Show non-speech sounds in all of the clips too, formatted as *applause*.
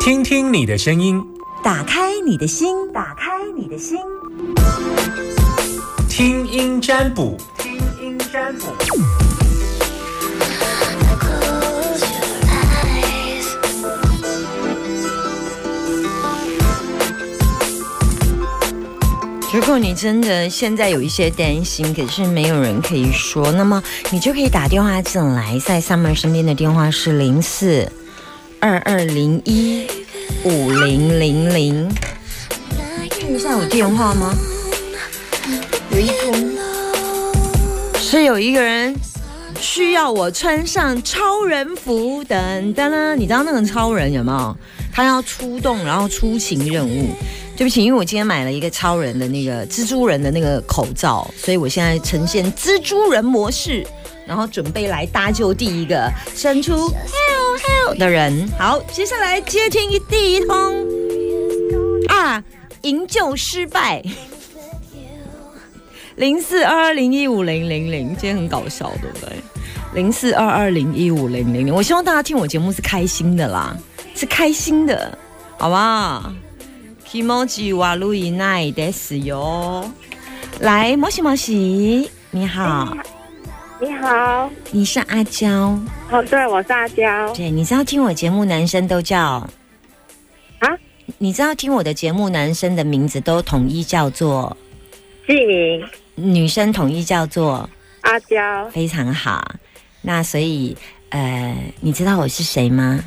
听听你的声音，打开你的心，打开你的心，听音占卜，听音占卜。如果你真的现在有一些担心，可是没有人可以说，那么你就可以打电话进来，在 Summer 身边的电话是零四二二零一五零零零。看一下有电话吗？有一通，是有一个人需要我穿上超人服，等等啦，你知道那个超人有没有？他要出动，然后出勤任务。对不起，因为我今天买了一个超人的那个蜘蛛人的那个口罩，所以我现在呈现蜘蛛人模式，然后准备来搭救第一个伸出 help help 的人。好，接下来接听第一通啊，营救失败，零四二二零一五零零零，今天很搞笑，对不对？零四二二零一五零零零，我希望大家听我节目是开心的啦，是开心的，好不好？Kimoji 瓦路伊奈！来，摩西摩西，你好，你好，你是阿娇哦，对，我是阿娇。对，你知道听我节目男生都叫啊？你知道听我的节目男生的名字都统一叫做纪明，女生统一叫做阿娇，非常好。那所以，呃，你知道我是谁吗？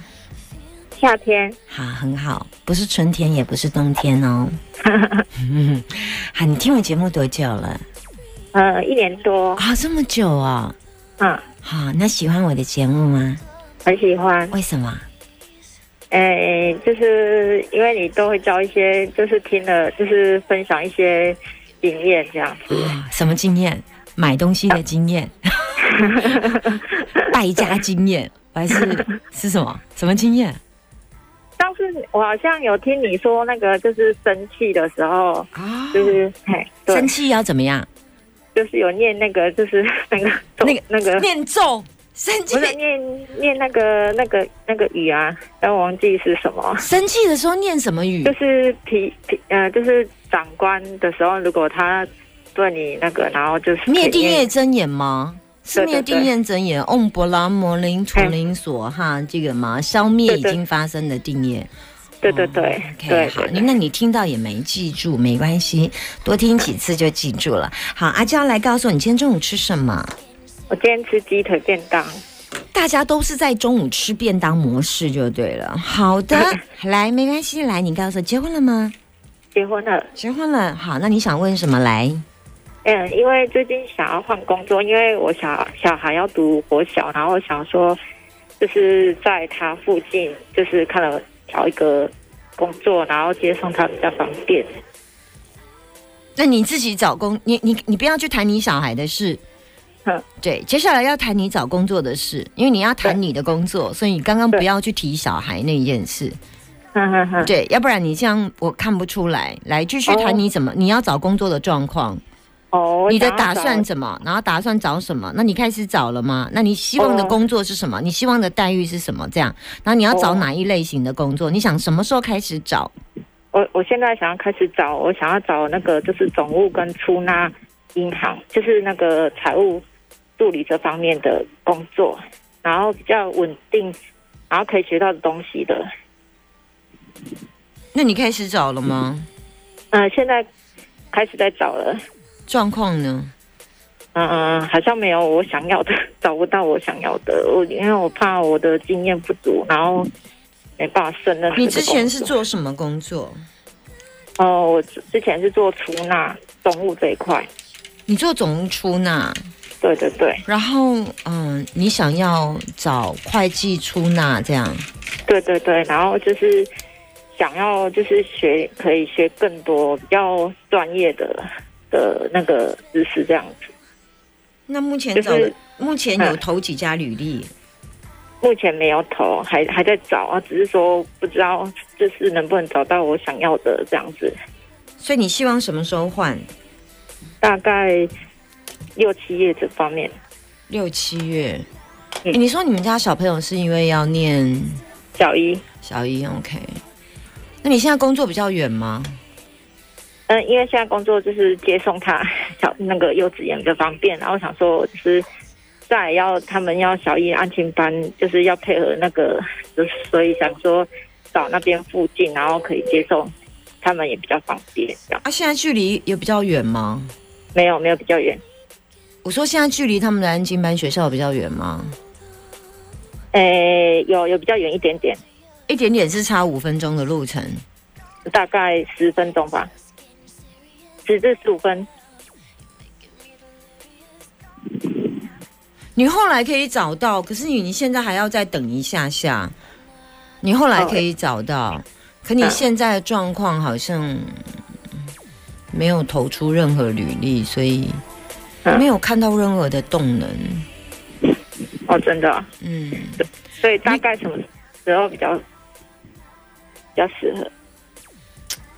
夏天好，很好，不是春天，也不是冬天哦。*laughs* 好，你听我节目多久了？呃，一年多啊，这么久啊。嗯，好，那喜欢我的节目吗？很喜欢。为什么？诶，就是因为你都会教一些，就是听了，就是分享一些经验这样子。什么经验？买东西的经验，*laughs* 败家经验，还是是什么？什么经验？上次我好像有听你说那个，就是生气的时候啊，就是嘿，生气要怎么样？就是有念那个，就是 *laughs* 那个那个那个念咒，生气不是念念那个那个那个语啊，但我忘记是什么。生气的时候念什么语？就是提提呃，就是长官的时候，如果他对你那个，然后就是灭定业真言吗？是灭定业真言，嗡波拉摩林图林所哈，这个嘛，消灭已经发生的定业。对对对对，好，那你听到也没记住，没关系，多听几次就记住了。好，阿娇来告诉我，你今天中午吃什么？我今天吃鸡腿便当。大家都是在中午吃便当模式就对了。好的，*laughs* 来，没关系，来，你告诉我，结婚了吗？结婚了，结婚了。好，那你想问什么？来。嗯，因为最近想要换工作，因为我小小孩要读国小，然后想说，就是在他附近，就是看了找一个工作，然后接送他比较方便。那你自己找工，你你你不要去谈你小孩的事，嗯，对，接下来要谈你找工作的事，因为你要谈你的工作，所以你刚刚不要去提小孩那件事，对，要不然你这样我看不出来。来，继续谈你怎么你要找工作的状况。哦，你的打算怎么？然后打算找什么？那你开始找了吗？那你希望的工作是什么？你希望的待遇是什么？这样，然后你要找哪一类型的工作？你想什么时候开始找？我我现在想要开始找，我想要找那个就是总务跟出纳银行，就是那个财务助理这方面的工作，然后比较稳定，然后可以学到的东西的。那你开始找了吗？嗯，现在开始在找了。状况呢？嗯嗯，好像没有我想要的，找不到我想要的。我因为我怕我的经验不足，然后没办法胜任。你之前是做什么工作？哦，我之前是做出纳总务这一块。你做总务出纳？对对对。然后嗯，你想要找会计出纳这样？对对对，然后就是想要就是学可以学更多比较专业的。的那个知识这样子，那目前找的目前有投几家履历？目前没有投，还还在找啊，只是说不知道就是能不能找到我想要的这样子。所以你希望什么时候换？大概六七月这方面。六七月，你说你们家小朋友是因为要念小一。小一，OK。那你现在工作比较远吗？嗯，因为现在工作就是接送他小那个幼稚园比较方便，然后想说就是再要他们要小一安亲班，就是要配合那个，就是所以想说找那边附近，然后可以接送他们也比较方便。这样啊，现在距离有比较远吗？没有没有比较远，我说现在距离他们的安亲班学校有比较远吗？诶，有有比较远一点点，一点点是差五分钟的路程。大概十分钟吧，十至十五分。你后来可以找到，可是你你现在还要再等一下下。你后来可以找到，可你现在的状况好像没有投出任何履历，所以嗯没有看到任何的动能。哦，真的啊、嗯，所以大概什么时候比较比较适合？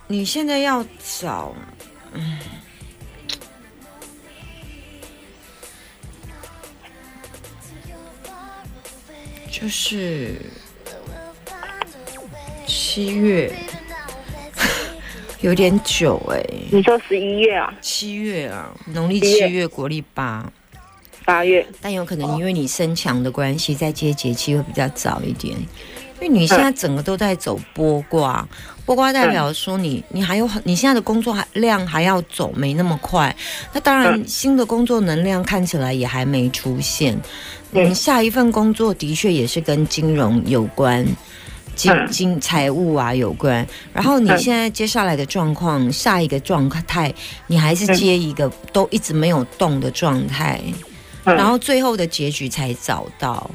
你现在要找，嗯，就是七月，*laughs* 有点久哎、你说十一月啊，七月啊，农历七月七月，国历八，八月？但有可能因为你身强的关系，在接节气会比较早一点。因为你现在整个都在走波卦，波卦代表说你你还有很你现在的工作还量还要走，没那么快。那当然，嗯新的工作能量看起来也还没出现。嗯，嗯下一份工作的确也是跟金融有关。金嗯金财务啊有关，然后你嗯现在接下来的状况，下一个状态，你还是接一个都一直没有动的状态，嗯然后最后的结局才找到。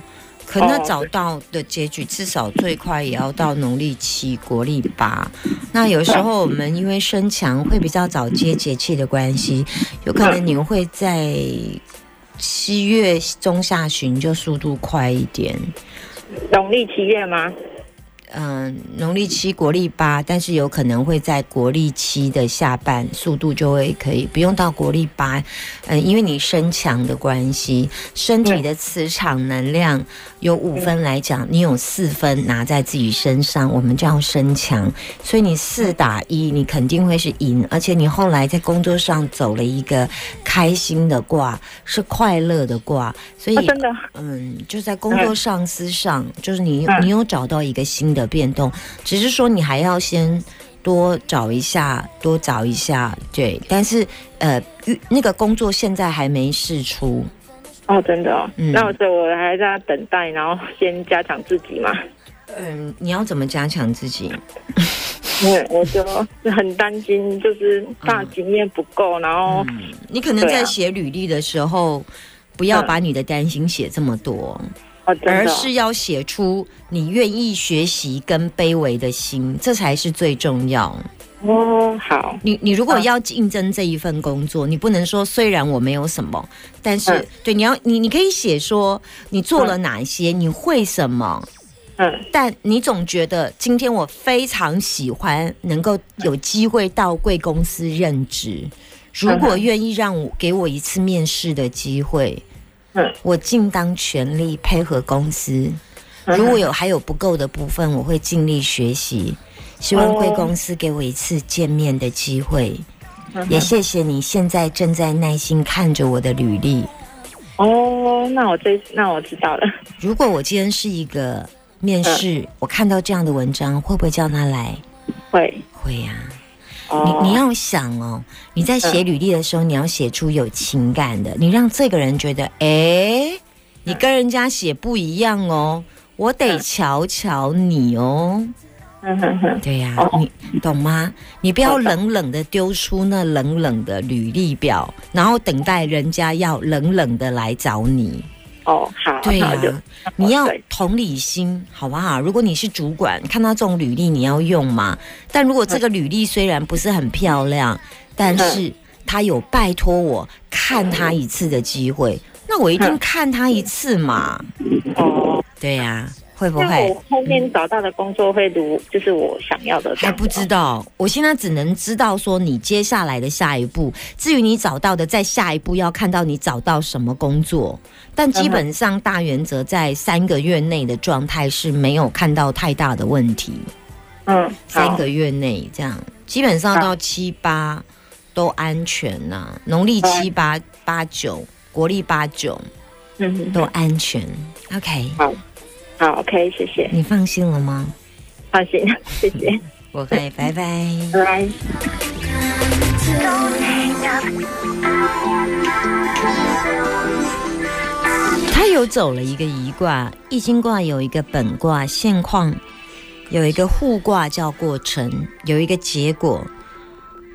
可那哦找到的结局，至少最快也要到农历七、国历八。那有时候我们因为身强，会比较早接节气的关系，有可能你们会在七月中下旬就速度快一点。农历七月吗？嗯，农历七、国历八，但是有可能会在国历七的下半，速度就会可以不用到国历八。嗯，因为你身强的关系，身体的磁场能量有五分来讲，你有四分拿在自己身上，我们叫身强。所以你四打一，你肯定会是赢，而且你后来在工作上走了一个开心的卦，是快乐的卦，所以、啊，真的，嗯，就在工作上、司上，就是你嗯你有找到一个新的变动，只是说你还要先多找一下，多找一下，对。但是呃，那个工作现在还没试出，哦，真的哦。嗯那我所以我还在等待，然后先加强自己嘛。嗯，你要怎么加强自己？*laughs* 因为我就很担心，就是大经验不够，然后你可能在写履历的时候，不要嗯把你的担心写这么多。而是要写出你愿意学习跟卑微的心，这才是最重要。哦，好，你你如果嗯要竞争这一份工作，你不能说虽然我没有什么，但是、嗯。对你要你你可以写说你做了哪些，你会什么，嗯。但你总觉得今天我非常喜欢能够有机会到贵公司任职，如果愿意让我给我一次面试的机会，嗯我尽当全力配合公司。嗯如果有还有不够的部分，我会尽力学习。希望贵公司给我一次见面的机会，嗯也谢谢你现在正在耐心看着我的履历。哦，那我这那我知道了。如果我今天是一个面试，嗯我看到这样的文章，会不会叫他来？会，会呀、哦，你你要想哦，你在写履历的时候，你要写出有情感的，你让这个人觉得，哎，你跟人家写不一样哦，我得瞧瞧你哦。嗯哼哼，对呀、哦你懂吗？你不要冷冷的丢出那冷冷的履历表，然后等待人家要冷冷的来找你。哦，好，对呀、你要同理心，好不好？如果你是主管，看到这种履历，你要用嘛。但如果这个履历虽然不是很漂亮，但是他有拜托我看他一次的机会，那我一定嗯看他一次嘛。哦，对呀、会不会我？后面找到的工作会如就是我想要的还不知道，我现在只能知道说你接下来的下一步。至于你找到的，在下一步要看到你找到什么工作，但基本上大原则在三个月内的状态是没有看到太大的问题。嗯，三个月内这样，基本上到七八都安全呐、农历七八八九，国历八九嗯，都安全。OK，好，，OK，谢谢，你放心了吗放心，*laughs* 谢谢，？OK，拜拜。拜拜。他有走了一个一卦，易经卦有一个本卦现况，有一个互卦叫过程，有一个结果。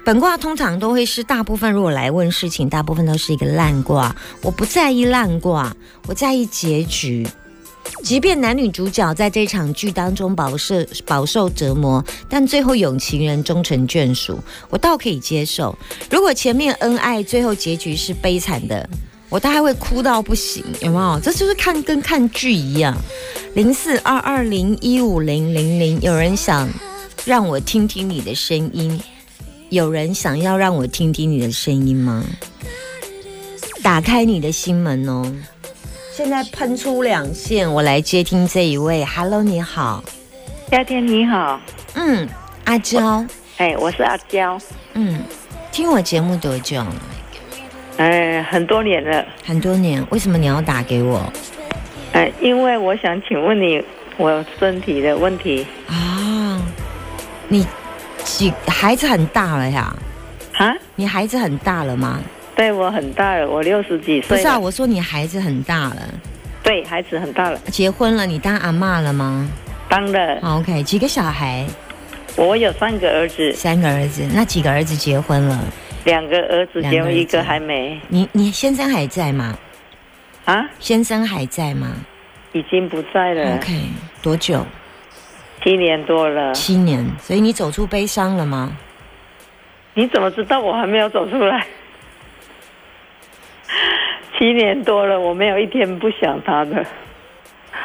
本卦通常都会是大部分，如果来问事情，大部分都是一个烂卦。我不在意烂卦，我在意结局。即便男女主角在这场剧当中饱受饱受折磨，但最后有情人终成眷属，我倒可以接受。如果前面恩爱，最后结局是悲惨的，我大概会哭到不行，有没有？这就是看跟看剧一样。零四二二零一五零零零，有人想让我听听你的声音，有人想要让我听听你的声音吗？打开你的心门哦！现在喷出两线，我来接听这一位。Hello，你好，夏天你好，嗯，阿娇，哎，我是阿娇，嗯，听我节目多久了？哎，很多年了，很多年，为什么你要打给我哎，因为我想请问你我身体的问题啊？你几孩子很大了呀？啊，你孩子很大了吗？对我很大了，我六十几岁，不是啊，我说你孩子很大了，对孩子很大了，结婚了，你当阿妈了吗当了，？OK，几个小孩？我有三个儿子，三个儿子，那几个儿子结婚了？两个儿子结婚，一个还没你你先生还在吗？啊，先生还在吗已经不在了，？OK，多久？七年多了，七年，所以你走出悲伤了吗？你怎么知道我还没有走出来？七年多了，我没有一天不想他的，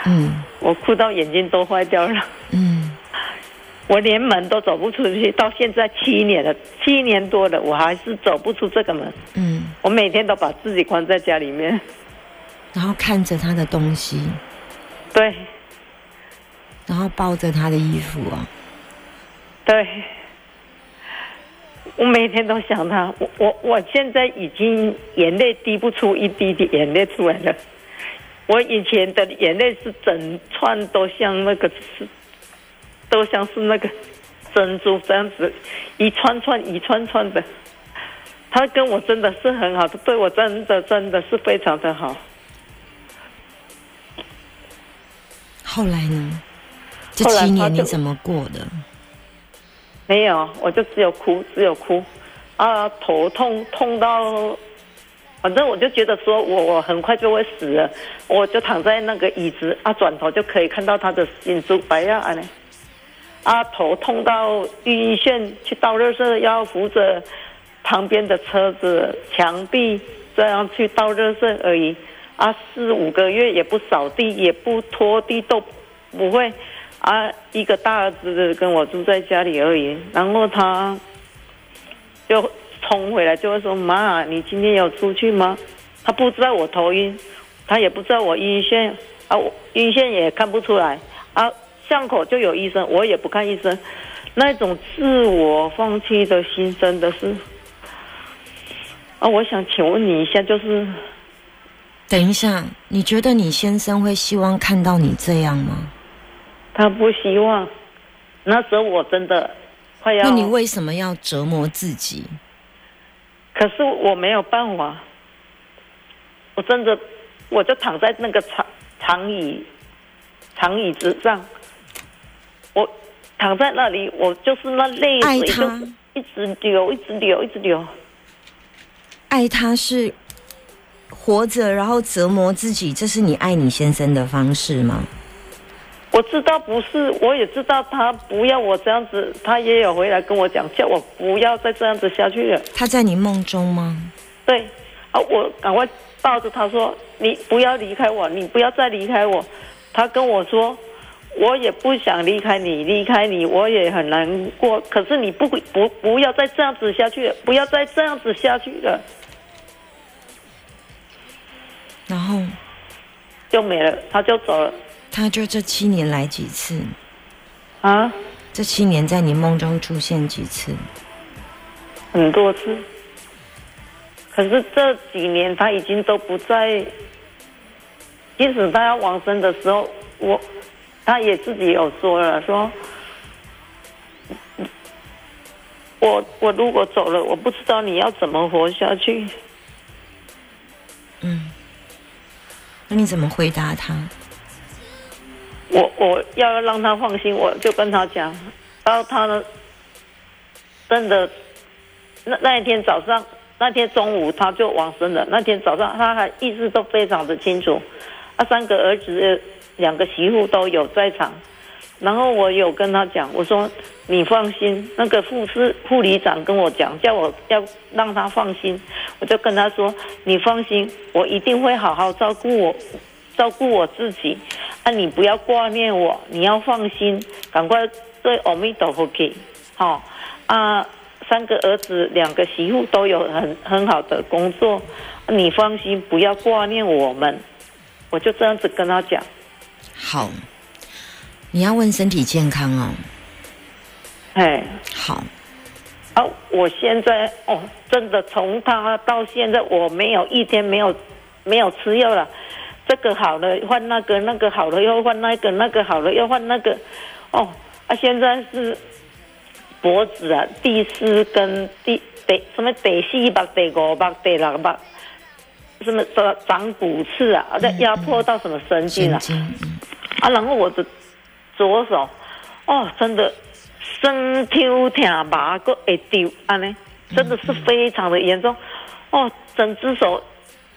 嗯。我哭到眼睛都坏掉了。嗯，我连门都走不出去，到现在七年了，七年多了，我还是走不出这个门。嗯，我每天都把自己关在家里面。然后看着他的东西，对。然后抱着他的衣服啊，对，我每天都想他。我我我现在已经眼泪滴不出一滴的眼泪出来了。我以前的眼泪是整串都像那个是，都像是那个珍珠这样子，一串串一串串的。他跟我真的是很好，他对我真的真的是非常的好。后来呢？这七年你怎么过的？没有，我就只有哭，只有哭，啊，头痛痛到，反正我就觉得说我我很快就会死了，我就躺在那个椅子啊，转头就可以看到他的眼珠白呀啊嘞，啊，头痛到医院去倒热水，要扶着旁边的车子墙壁这样去倒热水而已，啊，四五个月也不扫地，也不拖地，都不会。啊，一个大儿子跟我住在家里而已，然后他就冲回来就会说：“妈，你今天有出去吗？”他不知道我头晕，他也不知道我晕眩啊，我晕眩也看不出来啊。巷口就有医生，我也不看医生，那种自我放弃的心真的是啊。我想请问你一下，就是等一下，你觉得你先生会希望看到你这样吗？他不希望，那时候我真的快要。那你为什么要折磨自己？可是我没有办法，我真的，我就躺在那个长长椅长椅子上，我躺在那里，我就是那泪爱水就他一直流，一直流，一直流。爱他是活着，然后折磨自己，这是你爱你先生的方式吗？我知道不是，我也知道他不要我这样子，他也有回来跟我讲，叫我不要再这样子下去了。他在你梦中吗？对，啊，我赶快抱着他说：“你不要离开我，你不要再离开我。”他跟我说：“我也不想离开你，离开你我也很难过。可是你不不不要再这样子下去了，不要再这样子下去了，然后就没了，他就走了他就这七年来几次？啊，这七年在你梦中出现几次？很多次。可是这几年他已经都不在，即使他要往生的时候，我他也自己有说了，说，我我如果走了，我不知道你要怎么活下去。嗯那你怎么回答他？我我要让他放心，我就跟他讲，然后他呢，真的，那那一天早上，那天中午他就往生了。那天早上他还意识都非常的清楚，他三个儿子、两个媳妇都有在场。然后我有跟他讲，我说你放心，那个护士护理长跟我讲，叫我要让他放心，我就跟他说，你放心，我一定会好好照顾我，照顾我自己，啊，你不要挂念我，你要放心，赶快对阿弥陀佛给，好、啊，三个儿子两个媳妇都有很很好的工作，你放心，不要挂念我们，我就这样子跟他讲。好，你要问身体健康哦。哎，好，啊，我现在哦，真的从他到现在，我没有一天没有没有吃药了。这个好了换那个，那个好了又换那个，那个好了又换那个。哦，啊，现在是脖子啊，第四根第第什么第四目、第五目、第六目，什么长长骨刺啊，在压迫到什么神经啊？神经，嗯啊，然后我的左手，哦，真的生抽疼麻个会丢，安尼真的是非常的严重，哦，整只手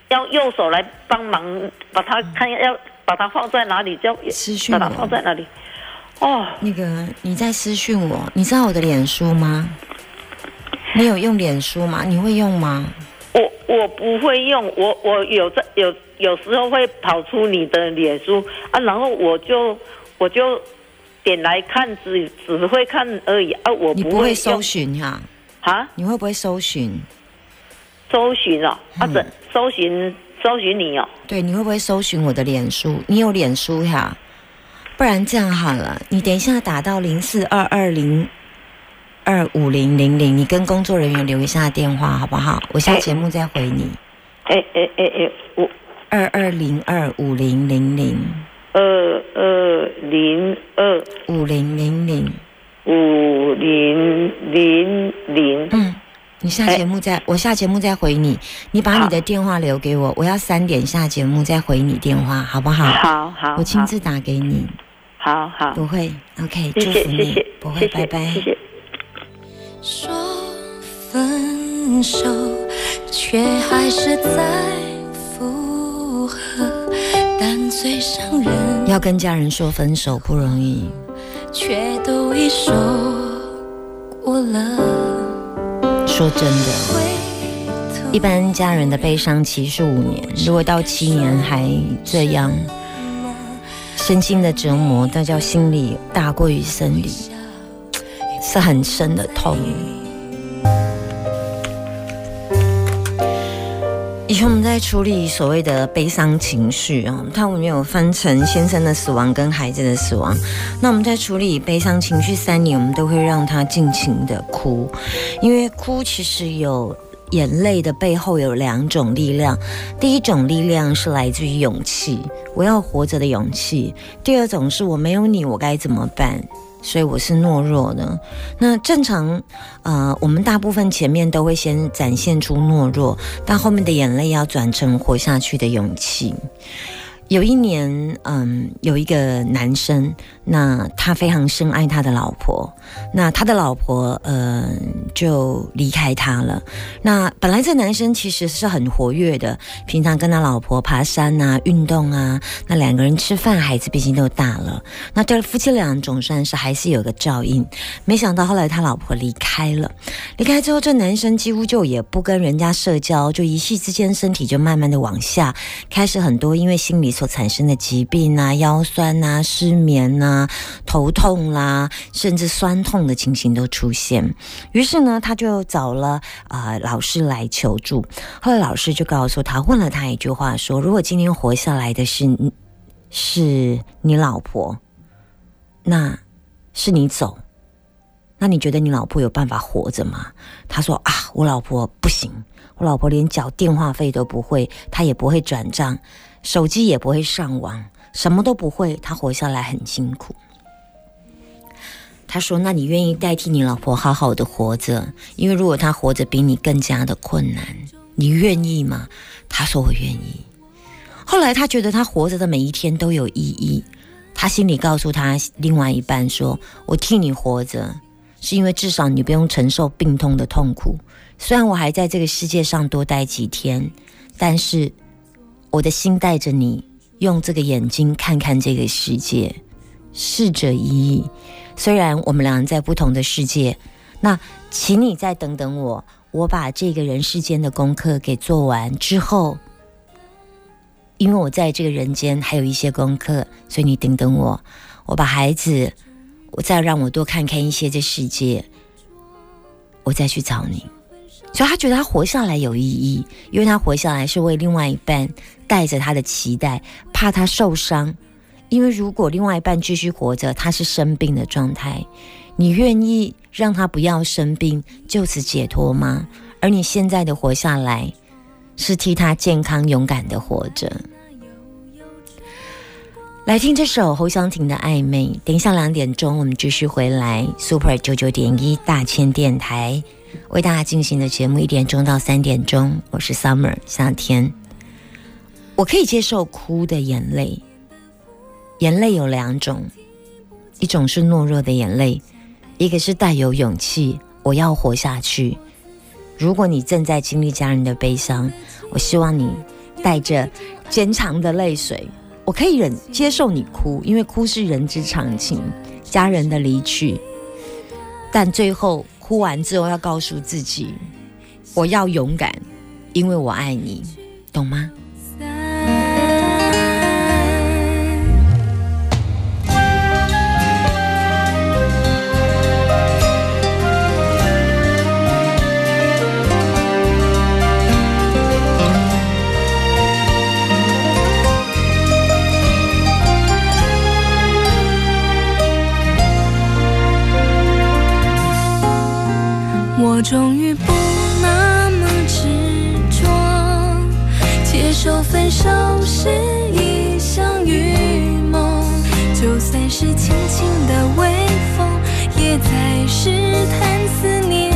要右手来帮忙把它看要把它放在哪里，就私讯把它放在哪里，哦，那个你在私讯我，你知道我的脸书吗？你有用脸书吗？你会用吗？我我不会用，我我有在有有时候会跑出你的脸书啊，然后我就我就点来看，只只会看而已啊，我不会搜用寻哈、啊。你会不会搜寻？搜寻哦，啊，嗯这搜寻搜寻你哦，对，你会不会搜寻我的脸书？你有脸书呀？不然这样好了，你等一下打到零四二二零二五零零零，你跟工作人员留一下电话好不好？我下节目再回你。哎哎哎哎，五二二零二五零零零二二零二五零零零，五零零零，嗯，你下节目再，我下节目再回你。你把你的电话留给我，我要三点下节目再回你电话，好不好？好好，我亲自打给你，好好，不会。OK，谢祝福你谢谢谢，，不会，谢谢拜拜。谢谢。说分手，却还是在附和，但最伤人，要跟家人说分手不容易，却都已说过了。说真的，一般家人的悲伤期是五年，如果到七年还这样，身心的折磨，那叫心理大过于生理，是很深的痛。以前我们在处理所谓的悲伤情绪啊，它我们有分成先生的死亡跟孩子的死亡。那我们在处理悲伤情绪三年，我们都会让他尽情的哭，因为哭其实有眼泪的背后有两种力量，第一种力量是来自于勇气，我要活着的勇气；第二种是我没有你，我该怎么办？所以我是懦弱的。那正常，呃，我们大部分前面都会先展现出懦弱，但后面的眼泪要转成活下去的勇气。有一年，嗯，有一个男生，那他非常深爱他的老婆，那他的老婆，呃，就离开他了。那本来这男生其实是很活跃的，平常跟他老婆爬山啊、运动啊，那两个人吃饭，孩子毕竟都大了，那对夫妻俩总算是还是有个照应。没想到后来他老婆离开了，离开之后，这男生几乎就也不跟人家社交，就一夕之间身体就慢慢的往下，开始很多因为心理所产生的疾病啊，腰酸啊、失眠啊、头痛啦、甚至酸痛的情形都出现。于是呢，他就找了啊、老师来求助。后来老师就告诉他，问了他一句话说：“如果今天活下来的是你是你老婆，那是你走，那你觉得你老婆有办法活着吗？”他说：“啊，我老婆不行，我老婆连缴电话费都不会，她也不会转账，手机也不会上网，什么都不会，他活下来很辛苦。”他说：“那你愿意代替你老婆好好的活着？因为如果她活着比你更加的困难，你愿意吗？”他说：“我愿意。”后来他觉得他活着的每一天都有意义，他心里告诉他另外一半说：“我替你活着，是因为至少你不用承受病痛的痛苦。虽然我还在这个世界上多待几天，但是我的心带着你，用这个眼睛看看这个世界，逝者已矣。虽然我们两人在不同的世界，那请你再等等我，我把这个人世间的功课给做完之后。”因为我在这个人间还有一些功课，所以你等等我，我把孩子，我再让我多看看一些这世界，我再去找你。所以他觉得他活下来有意义，因为他活下来是为另外一半带着他的期待，怕他受伤。因为如果另外一半继续活着，他是生病的状态，你愿意让他不要生病，就此解脱吗？而你现在的活下来。是替他健康勇敢的活着。来听这首侯湘婷的《暧昧》。等一下两点钟，我们继续回来 Super 九九点一大千电台为大家进行的节目，一点钟到三点钟。我是 Summer 夏天。我可以接受哭的眼泪，眼泪有两种，一种是懦弱的眼泪，一个是带有勇气，我要活下去。如果你正在经历家人的悲伤，我希望你带着坚强的泪水。我可以忍接受你哭，因为哭是人之常情，家人的离去。但最后哭完之后，要告诉自己，我要勇敢，因为我爱你，懂吗？终于不那么执着，接受分手是一场预谋，就算是轻轻的微风，也在试探思念。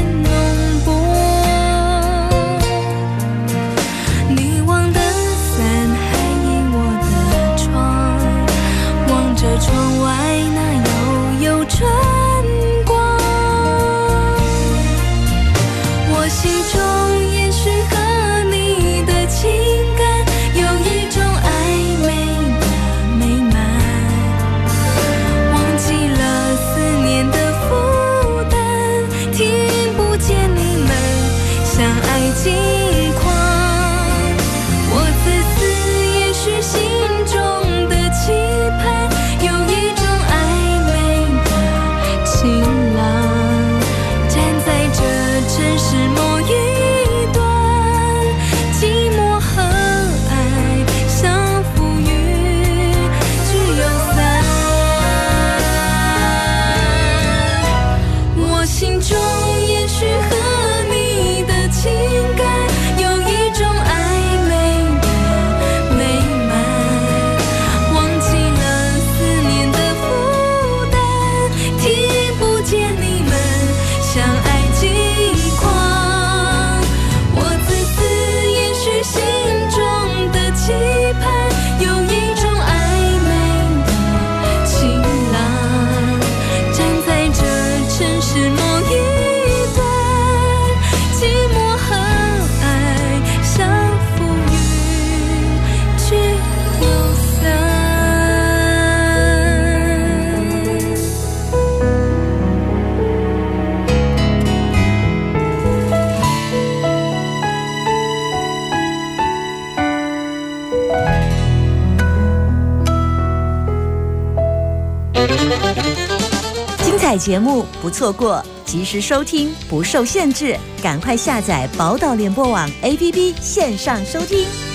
节目不错过，及时收听不受限制，赶快下载宝岛联播网 APP 线上收听。